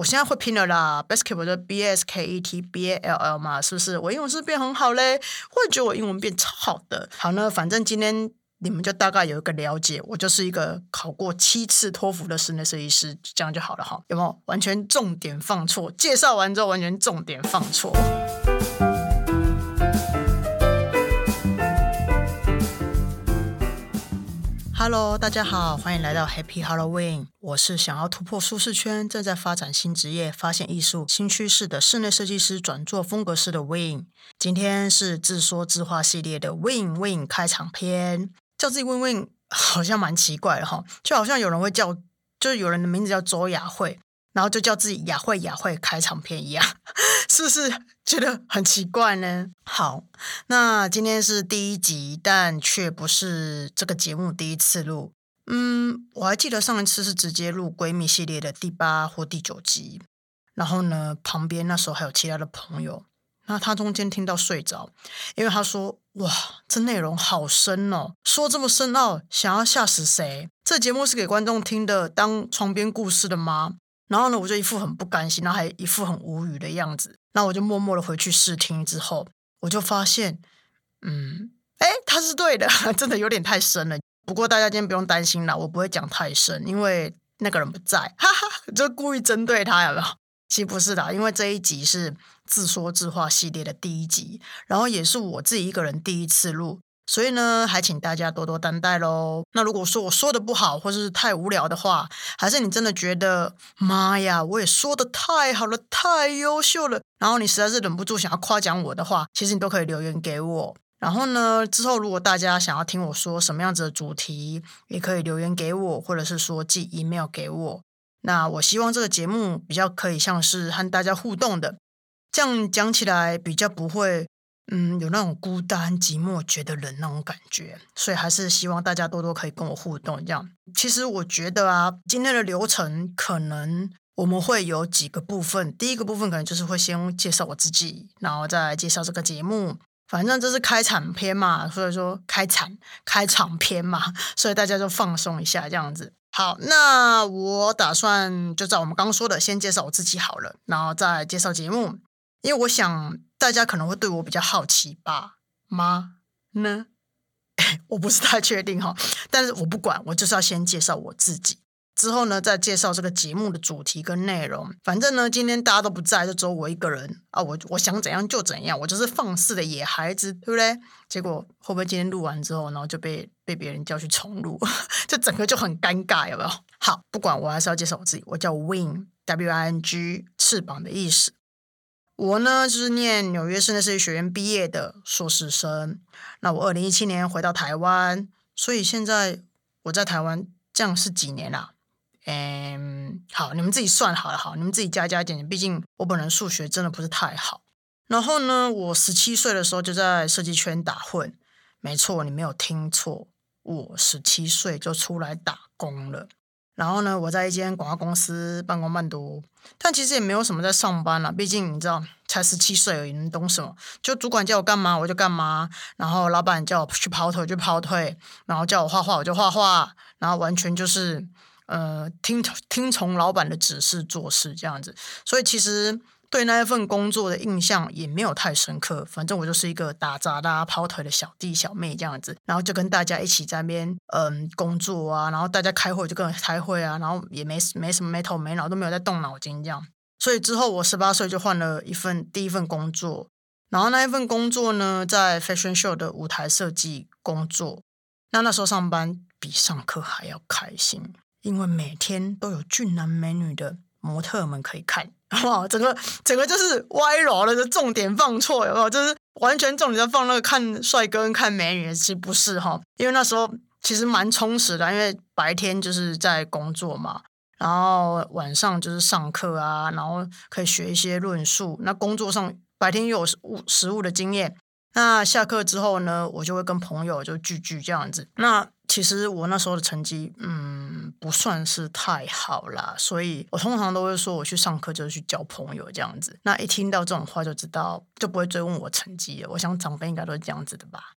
我现在会拼了啦，basketball 就 b s k e t b a l l 嘛，是不是？我英文是不是变很好嘞？会觉得我英文变超好的。好呢，反正今天你们就大概有一个了解，我就是一个考过七次托福的室内设计师，这样就好了哈。有没有完全重点放错？介绍完之后完全重点放错。Hello，大家好，欢迎来到 Happy Halloween。我是想要突破舒适圈，正在发展新职业、发现艺术新趋势的室内设计师转做风格师的 Win。今天是自说自话系列的 Win Win 开场篇，叫自己 Win Win 好像蛮奇怪的哈，就好像有人会叫，就是有人的名字叫周雅慧。然后就叫自己雅慧雅慧开场片一样，是不是觉得很奇怪呢？好，那今天是第一集，但却不是这个节目第一次录。嗯，我还记得上一次是直接录闺蜜系列的第八或第九集，然后呢，旁边那时候还有其他的朋友，那他中间听到睡着，因为他说：“哇，这内容好深哦，说这么深奥，想要吓死谁？这节目是给观众听的，当床边故事的吗？”然后呢，我就一副很不甘心，然后还一副很无语的样子。那我就默默的回去试听之后，我就发现，嗯，哎，他是对的，真的有点太深了。不过大家今天不用担心啦，我不会讲太深，因为那个人不在，哈哈，就故意针对他，有没有？其实不是的，因为这一集是自说自话系列的第一集，然后也是我自己一个人第一次录。所以呢，还请大家多多担待喽。那如果说我说的不好，或者是太无聊的话，还是你真的觉得妈呀，我也说的太好了，太优秀了，然后你实在是忍不住想要夸奖我的话，其实你都可以留言给我。然后呢，之后如果大家想要听我说什么样子的主题，也可以留言给我，或者是说寄 email 给我。那我希望这个节目比较可以像是和大家互动的，这样讲起来比较不会。嗯，有那种孤单寂寞、觉得冷那种感觉，所以还是希望大家多多可以跟我互动。这样，其实我觉得啊，今天的流程可能我们会有几个部分。第一个部分可能就是会先介绍我自己，然后再介绍这个节目。反正这是开场篇嘛，所以说开场开场篇嘛，所以大家就放松一下这样子。好，那我打算就照我们刚刚说的，先介绍我自己好了，然后再介绍节目。因为我想大家可能会对我比较好奇吧吗呢？我不是太确定哈，但是我不管，我就是要先介绍我自己，之后呢再介绍这个节目的主题跟内容。反正呢今天大家都不在，就只有我一个人啊，我我想怎样就怎样，我就是放肆的野孩子，对不对？结果会不会今天录完之后，然后就被被别人叫去重录，就整个就很尴尬，有没有？好，不管我还是要介绍我自己，我叫 Wing W I N G，翅膀的意思。我呢，就是念纽约室内设计学院毕业的硕士生。那我二零一七年回到台湾，所以现在我在台湾这样是几年啦？嗯，好，你们自己算好了，好，你们自己加加减减。毕竟我本人数学真的不是太好。然后呢，我十七岁的时候就在设计圈打混。没错，你没有听错，我十七岁就出来打工了。然后呢，我在一间广告公司半工半读，但其实也没有什么在上班了。毕竟你知道，才十七岁而已，能懂什么？就主管叫我干嘛我就干嘛，然后老板叫我去跑腿就跑腿，然后叫我画画我就画画，然后完全就是呃听听从老板的指示做事这样子。所以其实。对那一份工作的印象也没有太深刻，反正我就是一个打杂的、跑腿的小弟小妹这样子，然后就跟大家一起在那边嗯工作啊，然后大家开会就跟开会啊，然后也没没什么没头没脑，都没有在动脑筋这样。所以之后我十八岁就换了一份第一份工作，然后那一份工作呢在 fashion show 的舞台设计工作，那那时候上班比上课还要开心，因为每天都有俊男美女的模特们可以看。哇，整个整个就是歪楼了，就重点放错，有没有？就是完全重点在放那个看帅哥跟看美女，其实不是哈。因为那时候其实蛮充实的，因为白天就是在工作嘛，然后晚上就是上课啊，然后可以学一些论述。那工作上白天又有物实物的经验，那下课之后呢，我就会跟朋友就聚聚这样子。那其实我那时候的成绩，嗯，不算是太好啦，所以我通常都会说，我去上课就是去交朋友这样子。那一听到这种话，就知道就不会追问我成绩了。我想长辈应该都是这样子的吧。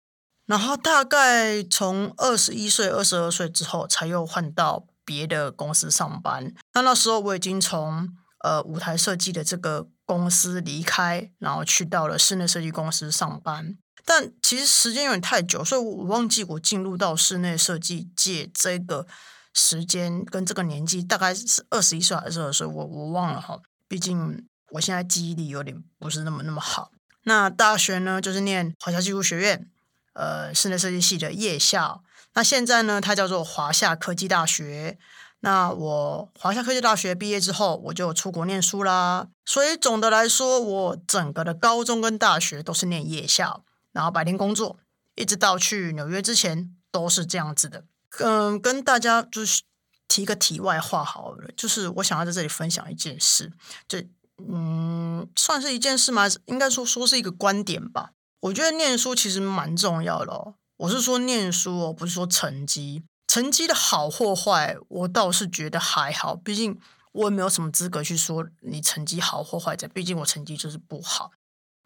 然后大概从二十一岁、二十二岁之后，才又换到别的公司上班。那那时候我已经从呃舞台设计的这个公司离开，然后去到了室内设计公司上班。但其实时间有点太久，所以我忘记我进入到室内设计界这个时间跟这个年纪大概是二十一岁还是二十岁，我我忘了哈。毕竟我现在记忆力有点不是那么那么好。那大学呢，就是念华夏技术学院，呃，室内设计系的夜校。那现在呢，它叫做华夏科技大学。那我华夏科技大学毕业之后，我就出国念书啦。所以总的来说，我整个的高中跟大学都是念夜校。然后白天工作，一直到去纽约之前都是这样子的。嗯，跟大家就是提个题外话好了，就是我想要在这里分享一件事，就嗯，算是一件事吗？应该说说是一个观点吧。我觉得念书其实蛮重要的哦。我是说念书哦，不是说成绩。成绩的好或坏，我倒是觉得还好。毕竟我也没有什么资格去说你成绩好或坏，在毕竟我成绩就是不好。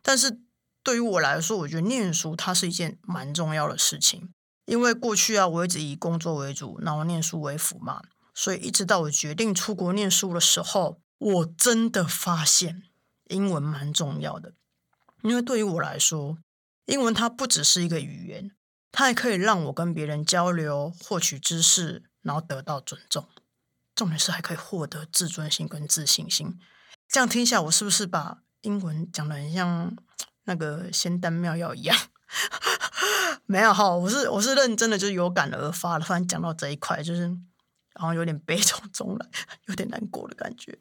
但是。对于我来说，我觉得念书它是一件蛮重要的事情，因为过去啊，我一直以工作为主，然后念书为辅嘛，所以一直到我决定出国念书的时候，我真的发现英文蛮重要的。因为对于我来说，英文它不只是一个语言，它还可以让我跟别人交流、获取知识，然后得到尊重。重点是还可以获得自尊心跟自信心。这样听下，我是不是把英文讲的很像？那个仙丹妙药一样，没有哈，我是我是认真的，就是有感而发的。突然讲到这一块，就是然后有点悲从中来，有点难过的感觉。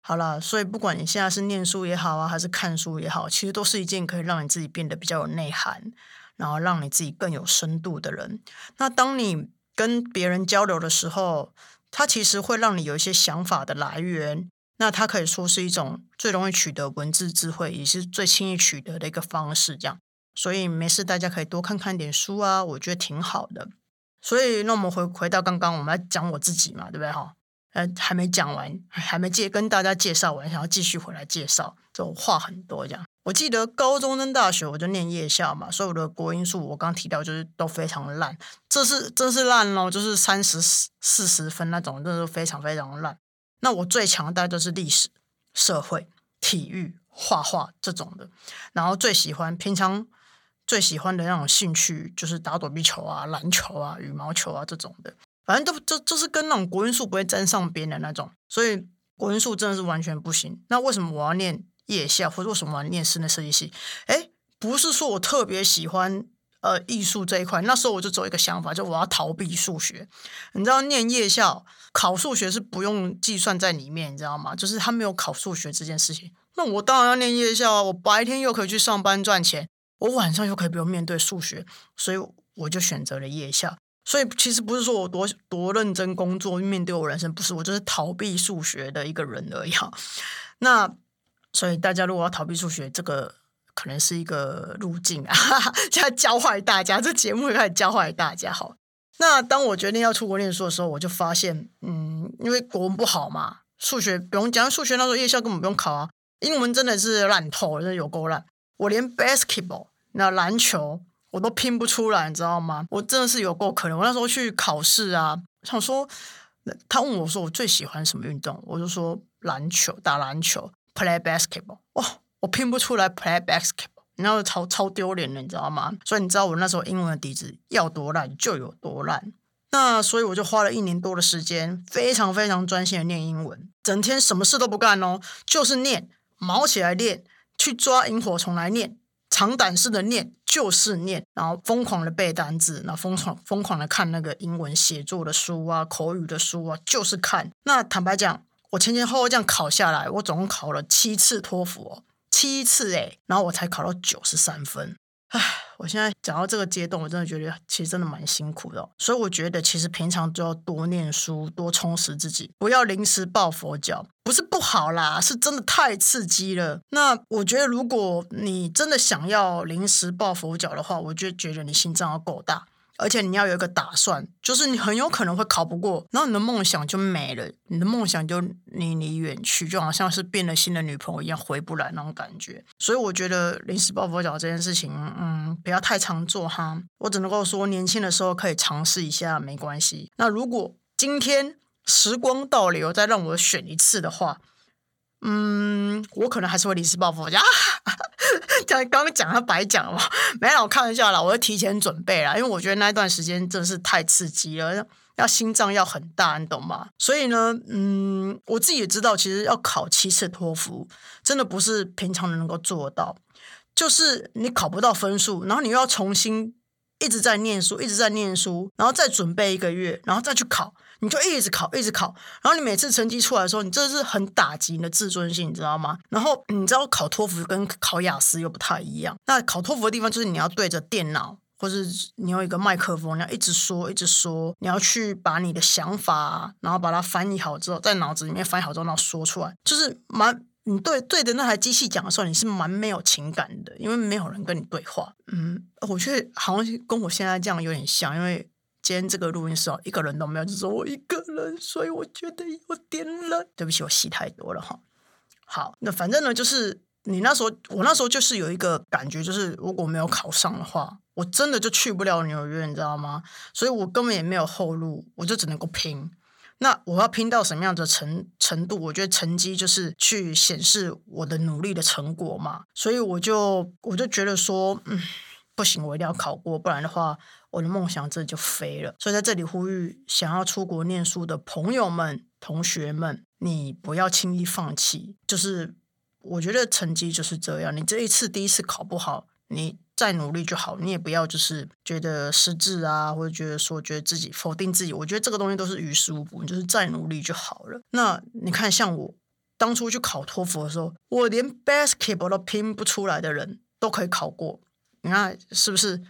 好了，所以不管你现在是念书也好啊，还是看书也好，其实都是一件可以让你自己变得比较有内涵，然后让你自己更有深度的人。那当你跟别人交流的时候，它其实会让你有一些想法的来源。那它可以说是一种最容易取得文字智慧，也是最轻易取得的一个方式。这样，所以没事，大家可以多看看点书啊，我觉得挺好的。所以，那我们回回到刚刚，我们来讲我自己嘛，对不对哈？呃，还没讲完，还没介跟大家介绍完，想要继续回来介绍，就话很多这样。我记得高中跟大学我就念夜校嘛，所以我的国音数我刚提到就是都非常烂，这是真是烂咯，就是三十四十分那种，真是非常非常烂。那我最强大就是历史、社会、体育、画画这种的，然后最喜欢平常最喜欢的那种兴趣就是打躲避球啊、篮球啊、羽毛球啊这种的，反正都就就是跟那种国音数不会沾上边的那种，所以国音数真的是完全不行。那为什么我要念夜校，或者为什么我要念室内设计系？哎，不是说我特别喜欢。呃，艺术这一块，那时候我就走一个想法，就我要逃避数学。你知道，念夜校考数学是不用计算在里面，你知道吗？就是他没有考数学这件事情。那我当然要念夜校啊！我白天又可以去上班赚钱，我晚上又可以不用面对数学，所以我就选择了夜校。所以其实不是说我多多认真工作面对我人生，不是我就是逃避数学的一个人而已。那所以大家如果要逃避数学，这个。可能是一个路径啊，现 在教坏大家，这节目也开始教坏大家。好，那当我决定要出国念书的时候，我就发现，嗯，因为国文不好嘛，数学不用讲，数学那时候夜校根本不用考啊。英文真的是烂透，真的有够烂。我连 basketball 那篮球我都拼不出来，你知道吗？我真的是有够可怜。我那时候去考试啊，想说，他问我说我最喜欢什么运动，我就说篮球，打篮球，play basketball。哇！我拼不出来 play basketball，然后超超丢脸的，你知道吗？所以你知道我那时候英文的底子要多烂就有多烂。那所以我就花了一年多的时间，非常非常专心的念英文，整天什么事都不干哦，就是念，毛起来念，去抓萤火虫来念，长胆式的念，就是念，然后疯狂的背单词，然后疯狂疯狂的看那个英文写作的书啊，口语的书啊，就是看。那坦白讲，我前前后后这样考下来，我总共考了七次托福哦。七次诶，然后我才考到九十三分，唉，我现在讲到这个阶段，我真的觉得其实真的蛮辛苦的，所以我觉得其实平常就要多念书，多充实自己，不要临时抱佛脚，不是不好啦，是真的太刺激了。那我觉得如果你真的想要临时抱佛脚的话，我就觉得你心脏要够大。而且你要有一个打算，就是你很有可能会考不过，然后你的梦想就没了，你的梦想就离你远去，就好像是变了心的女朋友一样回不来那种感觉。所以我觉得临时抱佛脚这件事情，嗯，不要太常做哈。我只能够说，年轻的时候可以尝试一下，没关系。那如果今天时光倒流，再让我选一次的话，嗯，我可能还是会临时抱佛脚。讲刚刚讲他白讲了，没有我看玩笑啦，我会提前准备啦，因为我觉得那一段时间真的是太刺激了，要心脏要很大，你懂吗？所以呢，嗯，我自己也知道，其实要考七次托福，真的不是平常人能够做到，就是你考不到分数，然后你又要重新一直在念书，一直在念书，然后再准备一个月，然后再去考。你就一直考，一直考，然后你每次成绩出来的时候，你真的是很打击你的自尊心，你知道吗？然后你知道考托福跟考雅思又不太一样。那考托福的地方就是你要对着电脑，或是你有一个麦克风，你要一直说，一直说，你要去把你的想法，然后把它翻译好之后，在脑子里面翻译好之后，然后说出来，就是蛮你对对着那台机器讲的时候，你是蛮没有情感的，因为没有人跟你对话。嗯，我觉得好像跟我现在这样有点像，因为。今天这个录音室哦一个人都没有，只是我一个人，所以我觉得有点冷。对不起，我戏太多了哈。好，那反正呢，就是你那时候，我那时候就是有一个感觉，就是如果没有考上的话，我真的就去不了纽约，你知道吗？所以我根本也没有后路，我就只能够拼。那我要拼到什么样的程程度？我觉得成绩就是去显示我的努力的成果嘛。所以我就我就觉得说，嗯，不行，我一定要考过，不然的话。我的梦想这就飞了，所以在这里呼吁想要出国念书的朋友们、同学们，你不要轻易放弃。就是我觉得成绩就是这样，你这一次第一次考不好，你再努力就好。你也不要就是觉得失智啊，或者觉得说觉得自己否定自己。我觉得这个东西都是于事无补，你就是再努力就好了。那你看，像我当初去考托福的时候，我连 basketball 都拼不出来的人都可以考过，你看是不是？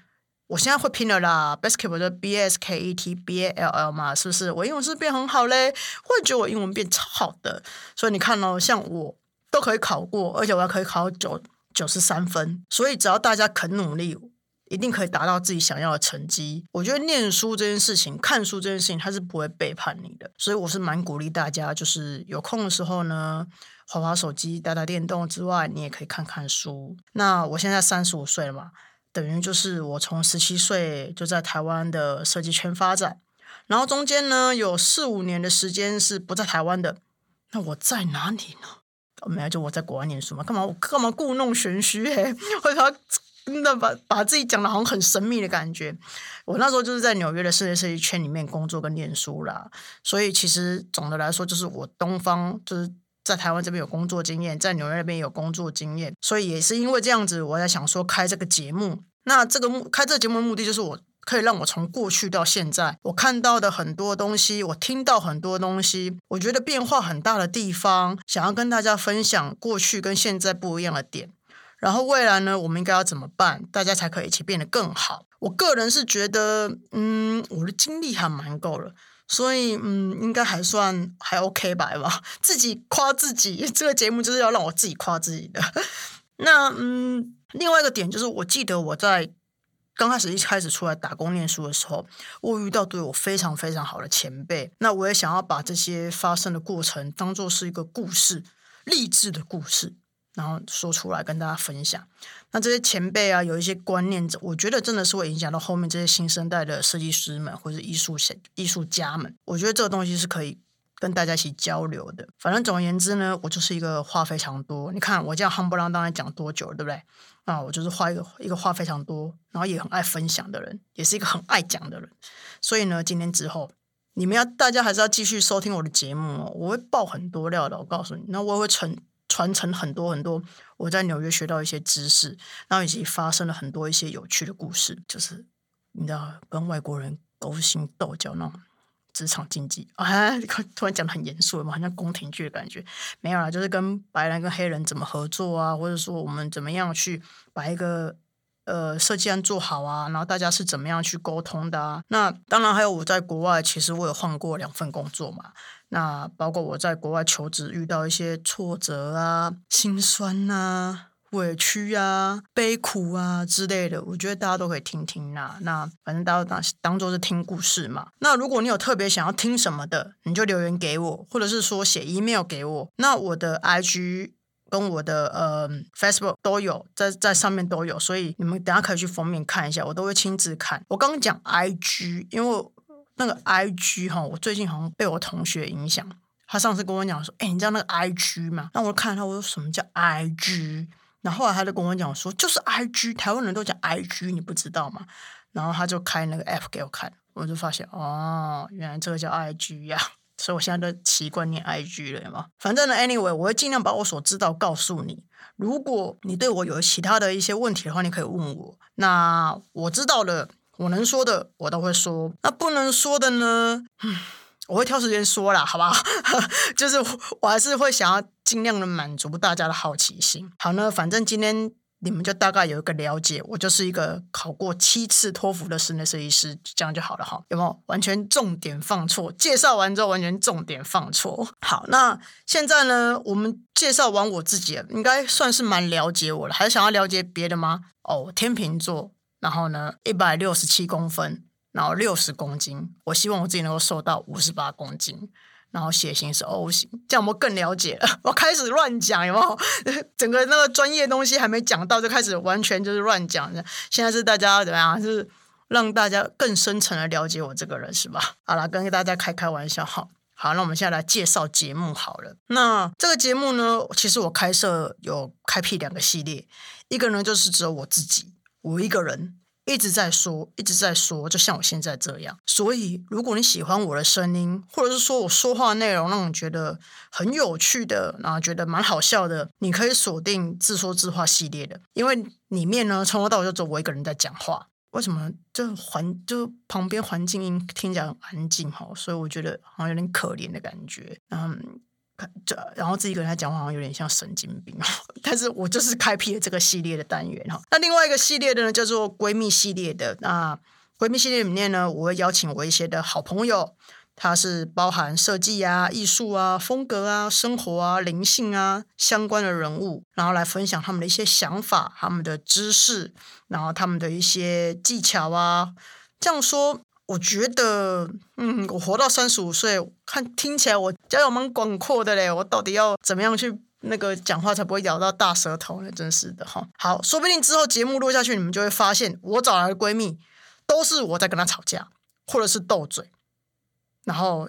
我现在会拼了啦，basketball 的 b s k e t b a l l 嘛，是不是？我英文是不是变很好嘞，会觉得我英文变超好的。所以你看哦，像我都可以考过，而且我还可以考九九十三分。所以只要大家肯努力，一定可以达到自己想要的成绩。我觉得念书这件事情，看书这件事情，它是不会背叛你的。所以我是蛮鼓励大家，就是有空的时候呢，滑滑手机、打打电动之外，你也可以看看书。那我现在三十五岁了嘛。等于就是我从十七岁就在台湾的设计圈发展，然后中间呢有四五年的时间是不在台湾的。那我在哪里呢？没有，就我在国外念书嘛。干嘛？我干嘛故弄玄虚？嘿，或者真的把把自己讲的好像很神秘的感觉。我那时候就是在纽约的室内设计圈里面工作跟念书啦。所以其实总的来说，就是我东方就是。在台湾这边有工作经验，在纽约那边有工作经验，所以也是因为这样子，我在想说开这个节目。那这个目开这个节目的目的，就是我可以让我从过去到现在，我看到的很多东西，我听到很多东西，我觉得变化很大的地方，想要跟大家分享过去跟现在不一样的点。然后未来呢，我们应该要怎么办，大家才可以一起变得更好？我个人是觉得，嗯，我的精力还蛮够了。所以，嗯，应该还算还 OK 吧，吧？自己夸自己，这个节目就是要让我自己夸自己的。那，嗯，另外一个点就是，我记得我在刚开始一开始出来打工念书的时候，我遇到对我非常非常好的前辈。那我也想要把这些发生的过程当做是一个故事，励志的故事。然后说出来跟大家分享，那这些前辈啊，有一些观念，我觉得真的是会影响到后面这些新生代的设计师们或者艺术艺术家们。我觉得这个东西是可以跟大家一起交流的。反正总而言之呢，我就是一个话非常多。你看我这样夯不啷当的讲多久，对不对？啊，我就是话一个一个话非常多，然后也很爱分享的人，也是一个很爱讲的人。所以呢，今天之后你们要大家还是要继续收听我的节目哦，我会爆很多料的，我告诉你。那我也会传。传承很多很多，我在纽约学到一些知识，然后以及发生了很多一些有趣的故事，就是你知道跟外国人勾心斗角那种职场竞技啊，突然讲的很严肃嘛，好像宫廷剧的感觉，没有啦，就是跟白人跟黑人怎么合作啊，或者说我们怎么样去把一个呃设计案做好啊，然后大家是怎么样去沟通的啊？那当然还有我在国外，其实我有换过两份工作嘛。那包括我在国外求职遇到一些挫折啊、心酸啊、委屈啊、悲苦啊之类的，我觉得大家都可以听听啦。那反正大家当当做是听故事嘛。那如果你有特别想要听什么的，你就留言给我，或者是说写 email 给我。那我的 IG 跟我的呃 Facebook 都有在在上面都有，所以你们等下可以去封面看一下，我都会亲自看。我刚刚讲 IG，因为。那个 I G 哈，我最近好像被我同学影响，他上次跟我讲说，哎，你知道那个 I G 吗？那我看他，我说什么叫 I G？然后后来他就跟我讲说，就是 I G，台湾人都讲 I G，你不知道吗？然后他就开那个 app 给我看，我就发现哦，原来这个叫 I G 呀。所以我现在都习惯念 IG 了嘛。反正呢，anyway，我会尽量把我所知道告诉你。如果你对我有其他的一些问题的话，你可以问我。那我知道的，我能说的，我都会说。那不能说的呢，我会挑时间说啦，好吧？就是我还是会想要尽量的满足大家的好奇心。好呢，反正今天。你们就大概有一个了解，我就是一个考过七次托福的室内设计师，这样就好了哈。有没有完全重点放错？介绍完之后完全重点放错。好，那现在呢，我们介绍完我自己，应该算是蛮了解我了。还是想要了解别的吗？哦，天秤座，然后呢，一百六十七公分，然后六十公斤。我希望我自己能够瘦到五十八公斤。然后血型是 O 型，这样我们更了解了。我开始乱讲，有没有？整个那个专业东西还没讲到，就开始完全就是乱讲。现在是大家怎么样？是让大家更深层的了解我这个人，是吧？好了，跟大家开开玩笑，好好。那我们现在来介绍节目好了。那这个节目呢，其实我开设有开辟两个系列，一个呢就是只有我自己，我一个人。一直在说，一直在说，就像我现在这样。所以，如果你喜欢我的声音，或者是说我说话内容让你觉得很有趣的，然后觉得蛮好笑的，你可以锁定自说自话系列的，因为里面呢从头到尾就只有我一个人在讲话。为什么？这环就旁边环境音听起来很安静哈，所以我觉得好像有点可怜的感觉。嗯。这然后自己跟他讲话好像有点像神经病，但是我就是开辟了这个系列的单元哈。那另外一个系列的呢，叫做闺蜜系列的。那闺蜜系列里面呢，我会邀请我一些的好朋友，他是包含设计啊、艺术啊、风格啊、生活啊、灵性啊相关的人物，然后来分享他们的一些想法、他们的知识，然后他们的一些技巧啊。这样说。我觉得，嗯，我活到三十五岁，看听起来我交友蛮广阔的嘞。我到底要怎么样去那个讲话才不会咬到大舌头呢？真是的哈。好，说不定之后节目录下去，你们就会发现我找来的闺蜜都是我在跟她吵架，或者是斗嘴，然后。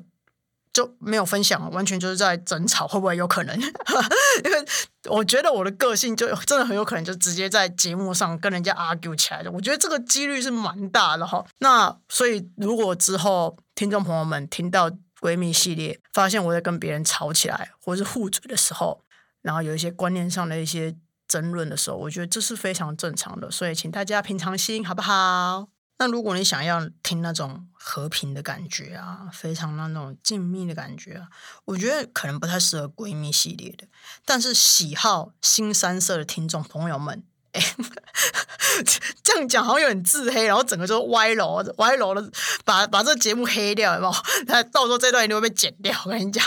就没有分享，完全就是在争吵，会不会有可能？因为我觉得我的个性就真的很有可能就直接在节目上跟人家 argue 起来的。我觉得这个几率是蛮大的哈。那所以如果之后听众朋友们听到闺蜜系列，发现我在跟别人吵起来，或是互嘴的时候，然后有一些观念上的一些争论的时候，我觉得这是非常正常的。所以请大家平常心，好不好？那如果你想要听那种和平的感觉啊，非常那种静谧的感觉啊，我觉得可能不太适合闺蜜系列的。但是喜好新三色的听众朋友们，哎，这样讲好像有点自黑，然后整个就歪楼，歪楼了，把把这节目黑掉，有没有？那到时候这段一定会被剪掉。我跟你讲，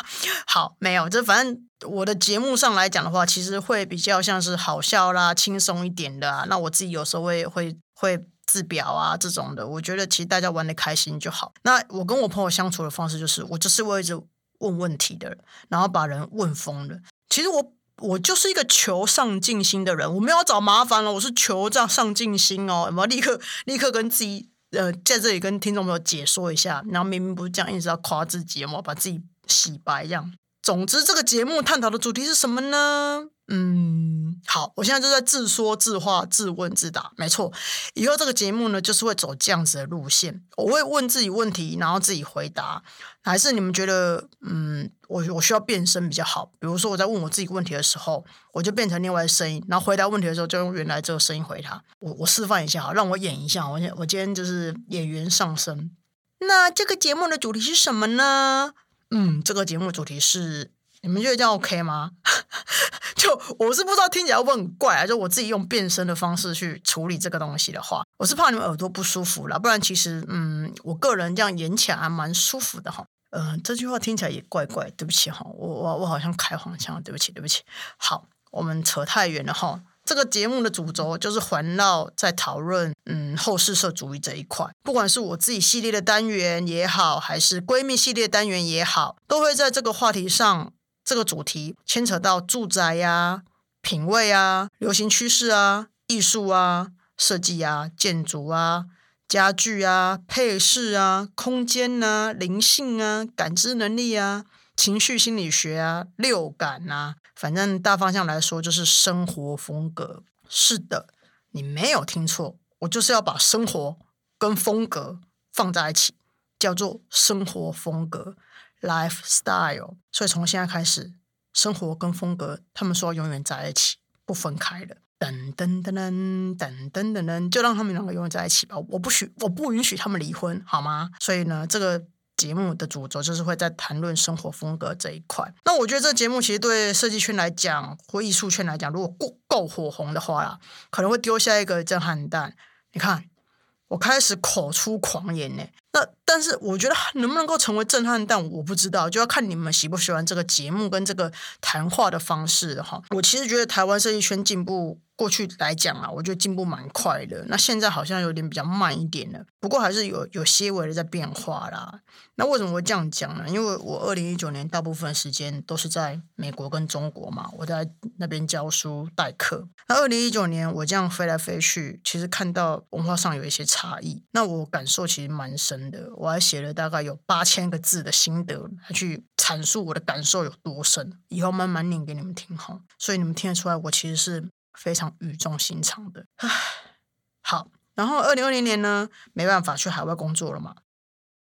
好，没有，就反正我的节目上来讲的话，其实会比较像是好笑啦、轻松一点的。那我自己有时候会会会。字表啊，这种的，我觉得其实大家玩的开心就好。那我跟我朋友相处的方式就是，我就是会一直问问题的，然后把人问疯了。其实我我就是一个求上进心的人，我没有找麻烦了，我是求这样上进心哦。有没有立刻立刻跟自己呃在这里跟听众朋友解说一下？然后明明不是这样，一直要夸自己，有没有把自己洗白这样？总之，这个节目探讨的主题是什么呢？嗯，好，我现在就在自说自话、自问自答。没错，以后这个节目呢，就是会走这样子的路线。我会问自己问题，然后自己回答。还是你们觉得，嗯，我我需要变声比较好？比如说我在问我自己问题的时候，我就变成另外的声音，然后回答问题的时候就用原来这个声音回答。我我示范一下，让我演一下。我我今天就是演员上身。那这个节目的主题是什么呢？嗯，这个节目主题是，你们觉得这样 OK 吗？就我是不知道听起来会不会很怪啊？就我自己用变声的方式去处理这个东西的话，我是怕你们耳朵不舒服了。不然其实，嗯，我个人这样演起来还蛮舒服的哈。嗯，这句话听起来也怪怪，对不起哈，我我我好像开黄腔，对不起对不起。好，我们扯太远了哈。这个节目的主轴就是环绕在讨论，嗯，后世社主义这一块。不管是我自己系列的单元也好，还是闺蜜系列单元也好，都会在这个话题上，这个主题牵扯到住宅呀、品味啊、流行趋势啊、艺术啊、设计啊、建筑啊、家具啊、配饰啊、空间啊、灵性啊、感知能力啊、情绪心理学啊、六感啊，反正大方向来说就是生活风格。是的，你没有听错，我就是要把生活跟风格放在一起，叫做生活风格 （lifestyle）。所以从现在开始，生活跟风格他们说永远在一起，不分开的。噔噔噔噔噔噔噔噔，就让他们两个永远在一起吧。我不许，我不允许他们离婚，好吗？所以呢，这个。节目的主轴就是会在谈论生活风格这一块。那我觉得这节目其实对设计圈来讲，或艺术圈来讲，如果够够火红的话啦，可能会丢下一个震撼弹。你看，我开始口出狂言呢。那但是我觉得能不能够成为震撼弹，我不知道，就要看你们喜不喜欢这个节目跟这个谈话的方式哈。我其实觉得台湾设计圈进步。过去来讲啊，我觉得进步蛮快的。那现在好像有点比较慢一点了，不过还是有有些微的在变化啦。那为什么会这样讲呢？因为我二零一九年大部分时间都是在美国跟中国嘛，我在那边教书代课。那二零一九年我这样飞来飞去，其实看到文化上有一些差异，那我感受其实蛮深的。我还写了大概有八千个字的心得来去阐述我的感受有多深，以后慢慢念给你们听哈。所以你们听得出来，我其实是。非常语重心长的，唉，好，然后二零二零年呢，没办法去海外工作了嘛。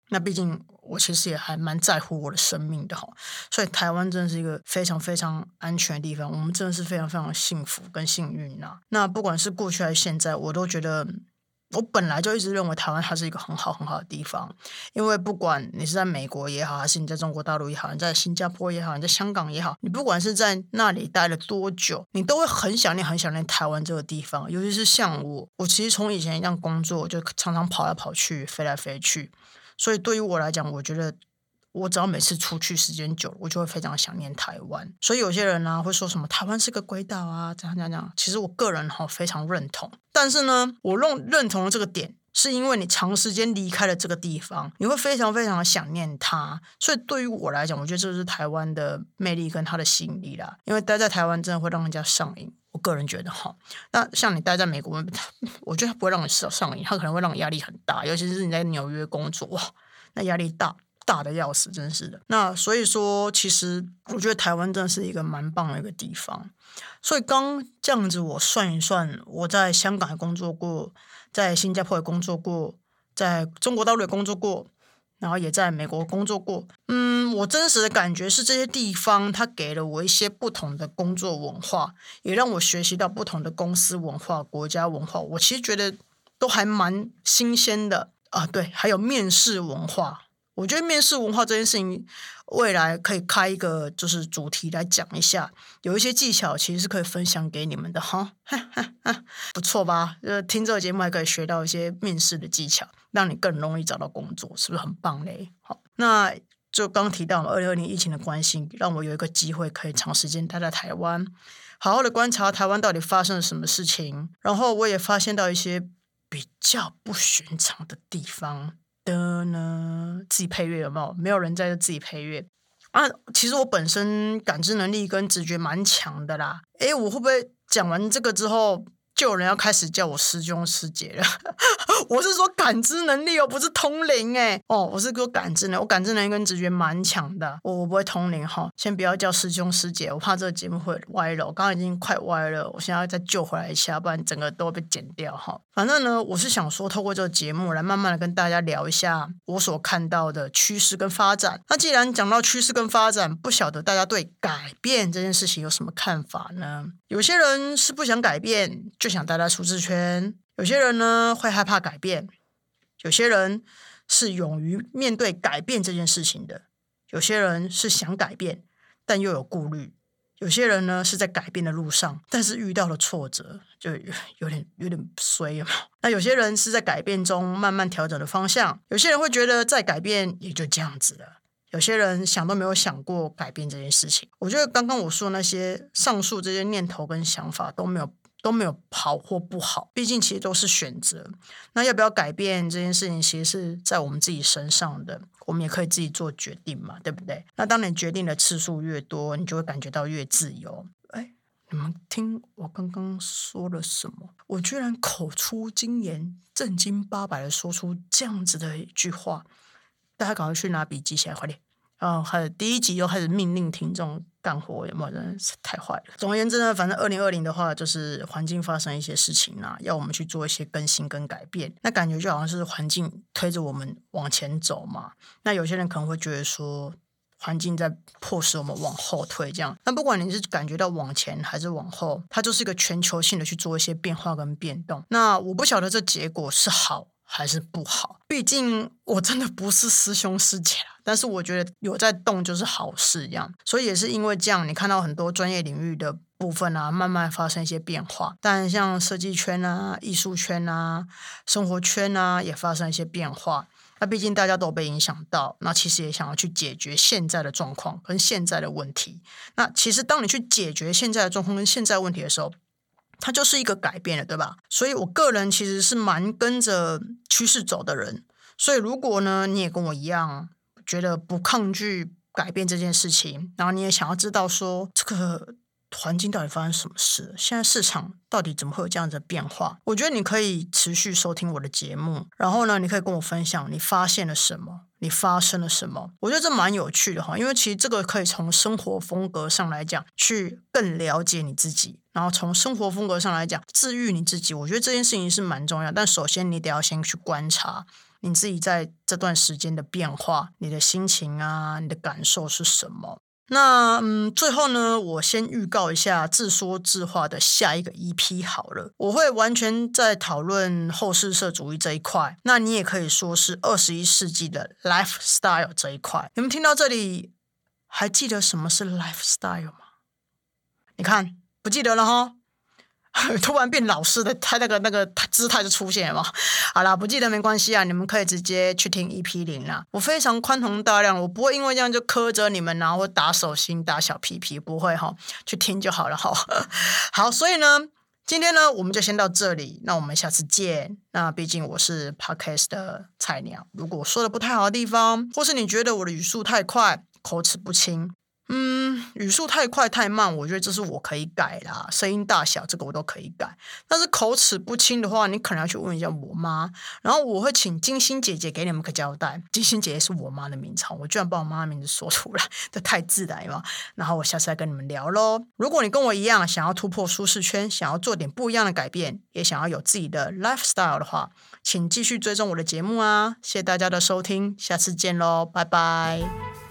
那毕竟我其实也还蛮在乎我的生命的哈，所以台湾真的是一个非常非常安全的地方，我们真的是非常非常幸福跟幸运呐。那不管是过去还是现在，我都觉得。我本来就一直认为台湾它是一个很好很好的地方，因为不管你是在美国也好，还是你在中国大陆也好，你在新加坡也好，你在香港也好，你不管是在那里待了多久，你都会很想念、很想念台湾这个地方。尤其是像我，我其实从以前一样工作，就常常跑来跑去、飞来飞去，所以对于我来讲，我觉得。我只要每次出去时间久了，我就会非常想念台湾。所以有些人呢会说什么台湾是个鬼岛啊，怎样怎样。其实我个人哈非常认同，但是呢，我认认同的这个点，是因为你长时间离开了这个地方，你会非常非常的想念它。所以对于我来讲，我觉得这是台湾的魅力跟它的吸引力啦。因为待在台湾真的会让人家上瘾。我个人觉得哈，那像你待在美国，我觉得不会让你上上瘾，它可能会让你压力很大，尤其是你在纽约工作哇，那压力大。大的要死，真是的。那所以说，其实我觉得台湾真的是一个蛮棒的一个地方。所以刚这样子，我算一算，我在香港也工作过，在新加坡也工作过，在中国大陆也工作过，然后也在美国工作过。嗯，我真实的感觉是，这些地方它给了我一些不同的工作文化，也让我学习到不同的公司文化、国家文化。我其实觉得都还蛮新鲜的啊。对，还有面试文化。我觉得面试文化这件事情，未来可以开一个就是主题来讲一下，有一些技巧其实是可以分享给你们的哈，不错吧？呃，听这个节目还可以学到一些面试的技巧，让你更容易找到工作，是不是很棒嘞？好，那就刚提到二零二零疫情的关系，让我有一个机会可以长时间待在台湾，好好的观察台湾到底发生了什么事情，然后我也发现到一些比较不寻常的地方。的呢，自己配乐有没有？没有人在这自己配乐啊。其实我本身感知能力跟直觉蛮强的啦。诶，我会不会讲完这个之后？就有人要开始叫我师兄师姐了，我是说感知能力哦，不是通灵哎，哦，我是说感知能，我感知能力跟直觉蛮强的，我我不会通灵哈，先不要叫师兄师姐，我怕这个节目会歪了，我刚刚已经快歪了，我现在要再救回来一下，不然整个都会被剪掉哈。反正呢，我是想说，透过这个节目来慢慢的跟大家聊一下我所看到的趋势跟发展。那既然讲到趋势跟发展，不晓得大家对改变这件事情有什么看法呢？有些人是不想改变，就想待在舒适圈；有些人呢会害怕改变；有些人是勇于面对改变这件事情的；有些人是想改变，但又有顾虑；有些人呢是在改变的路上，但是遇到了挫折，就有点有点衰嘛。那有些人是在改变中慢慢调整的方向；有些人会觉得再改变也就这样子了。有些人想都没有想过改变这件事情。我觉得刚刚我说那些上述这些念头跟想法都没有都没有好或不好，毕竟其实都是选择。那要不要改变这件事情，其实是在我们自己身上的，我们也可以自己做决定嘛，对不对？那当你决定的次数越多，你就会感觉到越自由。哎，你们听我刚刚说了什么？我居然口出金言，正经八百的说出这样子的一句话。大家赶快去拿笔记起来，快点！嗯，还第一集又开始命令听众干活，有没有？真的是太坏了。总而言之呢，反正二零二零的话，就是环境发生一些事情啊，要我们去做一些更新跟改变。那感觉就好像是环境推着我们往前走嘛。那有些人可能会觉得说，环境在迫使我们往后退，这样。那不管你是感觉到往前还是往后，它就是一个全球性的去做一些变化跟变动。那我不晓得这结果是好。还是不好，毕竟我真的不是师兄师姐。但是我觉得有在动就是好事一样，所以也是因为这样，你看到很多专业领域的部分啊，慢慢发生一些变化。但像设计圈啊、艺术圈啊、生活圈啊，也发生一些变化。那毕竟大家都被影响到，那其实也想要去解决现在的状况跟现在的问题。那其实当你去解决现在的状况跟现在问题的时候，它就是一个改变了，对吧？所以我个人其实是蛮跟着趋势走的人。所以如果呢，你也跟我一样，觉得不抗拒改变这件事情，然后你也想要知道说这个环境到底发生什么事，现在市场到底怎么会有这样子的变化？我觉得你可以持续收听我的节目，然后呢，你可以跟我分享你发现了什么。你发生了什么？我觉得这蛮有趣的哈，因为其实这个可以从生活风格上来讲，去更了解你自己，然后从生活风格上来讲，治愈你自己。我觉得这件事情是蛮重要，但首先你得要先去观察你自己在这段时间的变化，你的心情啊，你的感受是什么。那嗯，最后呢，我先预告一下自说自话的下一个 EP 好了，我会完全在讨论后世社主义这一块，那你也可以说是二十一世纪的 lifestyle 这一块。你们听到这里还记得什么是 lifestyle 吗？你看不记得了哈。突然变老师的他那个那个姿态就出现了？好啦，不记得没关系啊，你们可以直接去听 EP 零啦。我非常宽宏大量，我不会因为这样就苛责你们，然后打手心打小屁屁，不会哈，去听就好了哈。好，所以呢，今天呢，我们就先到这里，那我们下次见。那毕竟我是 Podcast 的菜鸟，如果说的不太好的地方，或是你觉得我的语速太快、口齿不清。嗯，语速太快太慢，我觉得这是我可以改啦。声音大小这个我都可以改，但是口齿不清的话，你可能要去问一下我妈。然后我会请金星姐姐给你们个交代。金星姐姐是我妈的名称，我居然把我妈的名字说出来，这太自然了。然后我下次再跟你们聊喽。如果你跟我一样想要突破舒适圈，想要做点不一样的改变，也想要有自己的 lifestyle 的话，请继续追踪我的节目啊！谢谢大家的收听，下次见喽，拜拜。